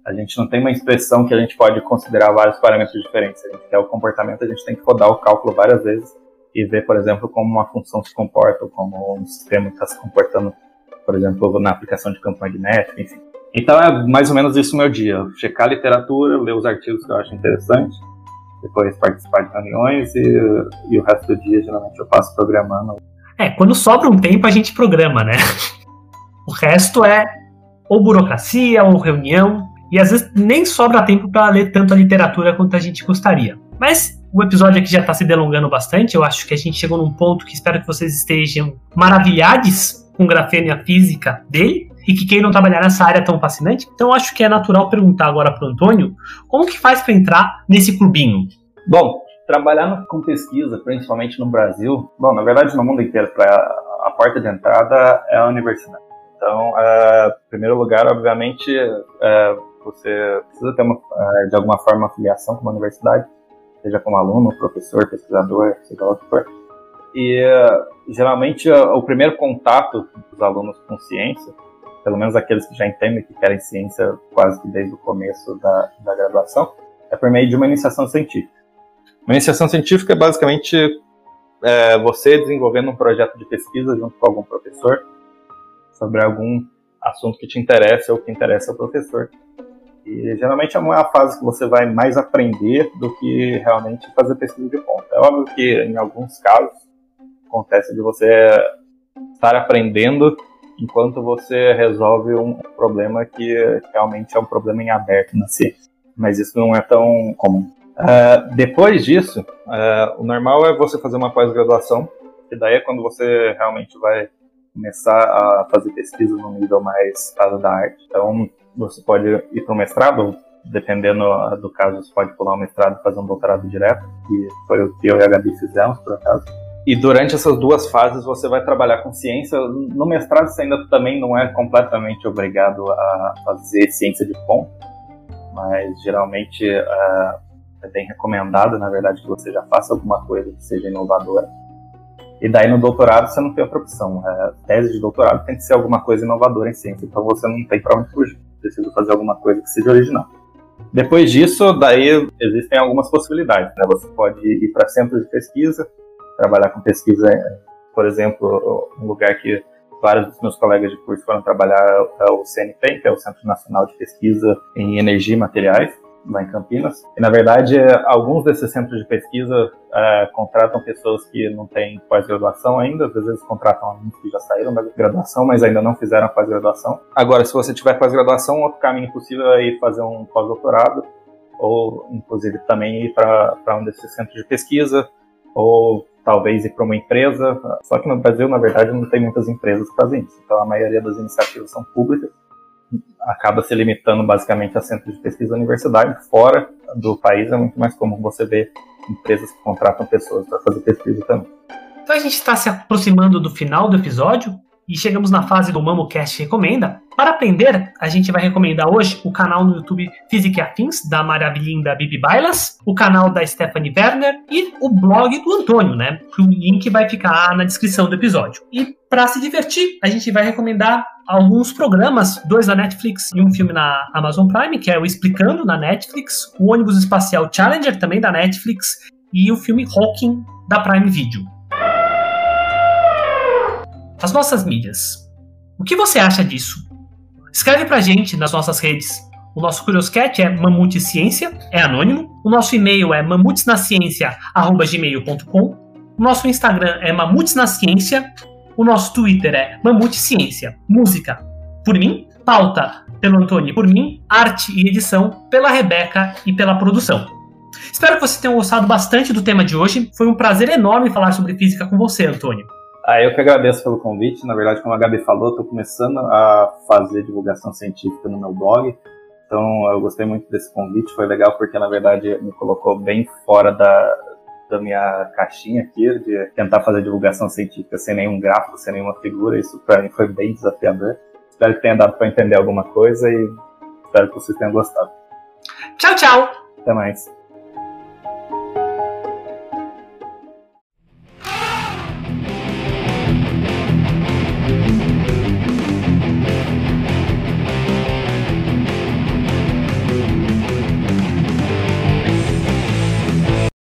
a gente não tem uma expressão que a gente pode considerar vários parâmetros diferentes. A gente quer o comportamento, a gente tem que rodar o cálculo várias vezes e ver, por exemplo, como uma função se comporta, ou como um sistema está se comportando por exemplo, na aplicação de campo magnético, enfim. Então é mais ou menos isso o meu dia. Checar a literatura, ler os artigos que eu acho interessante, depois participar de reuniões e, e o resto do dia geralmente eu passo programando. É, quando sobra um tempo a gente programa, né? O resto é ou burocracia ou reunião e às vezes nem sobra tempo para ler tanto a literatura quanto a gente gostaria. Mas o episódio aqui já está se delongando bastante, eu acho que a gente chegou num ponto que espero que vocês estejam maravilhados com grafeno e a física dele, e que queiram trabalhar nessa área tão fascinante. Então acho que é natural perguntar agora para o Antônio como que faz para entrar nesse clubinho. Bom, trabalhar com pesquisa, principalmente no Brasil, bom, na verdade no mundo inteiro, pra, a porta de entrada é a universidade. Então, é, em primeiro lugar, obviamente, é, você precisa ter uma, é, de alguma forma uma filiação com uma universidade, seja como aluno, professor, pesquisador, seja lá o que for. E geralmente o primeiro contato dos alunos com ciência, pelo menos aqueles que já entendem que querem ciência quase que desde o começo da, da graduação, é por meio de uma iniciação científica. Uma iniciação científica é basicamente é, você desenvolvendo um projeto de pesquisa junto com algum professor sobre algum assunto que te interessa ou que interessa ao professor. E geralmente é uma fase que você vai mais aprender do que realmente fazer pesquisa de ponta. É óbvio que em alguns casos acontece de você estar aprendendo enquanto você resolve um problema que realmente é um problema em aberto na ciência. Mas isso não é tão comum. Uh, depois disso, uh, o normal é você fazer uma pós-graduação, que daí é quando você realmente vai começar a fazer pesquisa no nível mais estado da arte. Então, você pode ir para o mestrado, dependendo do caso, você pode pular o mestrado e fazer um doutorado direto, que foi o que eu e a Gabi fizemos, por acaso. E durante essas duas fases você vai trabalhar com ciência. No mestrado você ainda também não é completamente obrigado a fazer ciência de ponta, mas geralmente uh, é bem recomendado, na verdade, que você já faça alguma coisa que seja inovadora. E daí no doutorado você não tem outra opção. A tese de doutorado tem que ser alguma coisa inovadora em ciência, então você não tem para onde fugir. Precisa fazer alguma coisa que seja original. Depois disso, daí existem algumas possibilidades. Né? Você pode ir para centros de pesquisa, trabalhar com pesquisa, por exemplo, um lugar que vários dos meus colegas de curso foram trabalhar é o CNPEM, que é o Centro Nacional de Pesquisa em Energia e Materiais lá em Campinas. E, na verdade, alguns desses centros de pesquisa é, contratam pessoas que não têm pós-graduação ainda, às vezes contratam alguns que já saíram da graduação, mas ainda não fizeram pós-graduação. Agora, se você tiver pós-graduação, outro caminho possível é ir fazer um pós-doutorado, ou inclusive também ir para um desses centros de pesquisa, ou talvez ir para uma empresa. Só que no Brasil, na verdade, não tem muitas empresas que fazem isso. Então, a maioria das iniciativas são públicas acaba se limitando basicamente a centros de pesquisa da universidade. Fora do país é muito mais comum você ver empresas que contratam pessoas para fazer pesquisa também. Então a gente está se aproximando do final do episódio e chegamos na fase do MamoCast Recomenda. Para aprender, a gente vai recomendar hoje o canal no YouTube Física e Afins, da maravilhinda Bibi Bailas, o canal da Stephanie Werner e o blog do Antônio, né? O link vai ficar na descrição do episódio. E para se divertir, a gente vai recomendar alguns programas, dois da Netflix e um filme na Amazon Prime, que é o Explicando na Netflix, o ônibus espacial Challenger também da Netflix e o filme Hawking da Prime Video. As nossas mídias. O que você acha disso? Escreve pra gente nas nossas redes. O nosso Curioscat é Mamute Ciência, é anônimo. O nosso e-mail é mamutesnaciencia.gmail.com. O nosso Instagram é Mamutes na Ciência. O nosso Twitter é Mamute Ciência. Música, por mim. Pauta, pelo Antônio por mim. Arte e edição, pela Rebeca e pela produção. Espero que vocês tenham gostado bastante do tema de hoje. Foi um prazer enorme falar sobre física com você, Antônio. Ah, eu que agradeço pelo convite. Na verdade, como a Gabi falou, estou começando a fazer divulgação científica no meu blog. Então, eu gostei muito desse convite. Foi legal porque, na verdade, me colocou bem fora da, da minha caixinha aqui, de tentar fazer divulgação científica sem nenhum gráfico, sem nenhuma figura. Isso, para mim, foi bem desafiador. Espero que tenha dado para entender alguma coisa e espero que vocês tenham gostado. Tchau, tchau! Até mais.